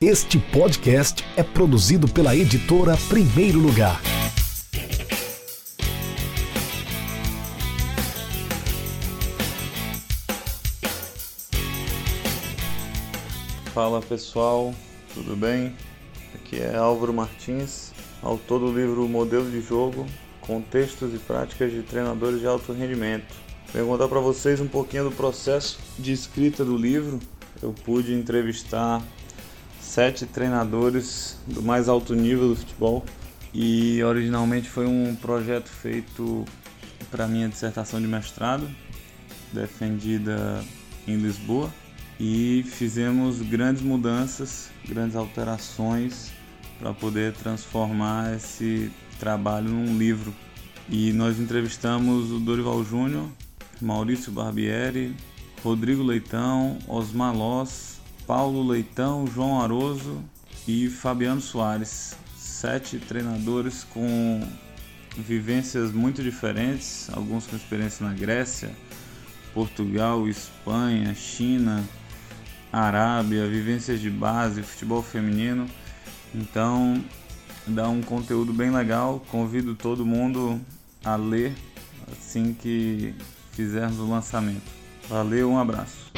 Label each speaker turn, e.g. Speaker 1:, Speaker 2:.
Speaker 1: Este podcast é produzido pela editora Primeiro Lugar.
Speaker 2: Fala pessoal, tudo bem? Aqui é Álvaro Martins, autor do livro Modelo de Jogo, Contextos e Práticas de Treinadores de Alto Rendimento. Venho contar para vocês um pouquinho do processo de escrita do livro. Eu pude entrevistar sete treinadores do mais alto nível do futebol e originalmente foi um projeto feito para minha dissertação de mestrado, defendida em Lisboa, e fizemos grandes mudanças, grandes alterações para poder transformar esse trabalho num livro. E nós entrevistamos o Dorival Júnior, Maurício Barbieri, Rodrigo Leitão, Osmar Loss, Paulo Leitão, João Aroso e Fabiano Soares. Sete treinadores com vivências muito diferentes, alguns com experiência na Grécia, Portugal, Espanha, China, Arábia, vivências de base, futebol feminino. Então, dá um conteúdo bem legal. Convido todo mundo a ler assim que fizermos o lançamento. Valeu, um abraço.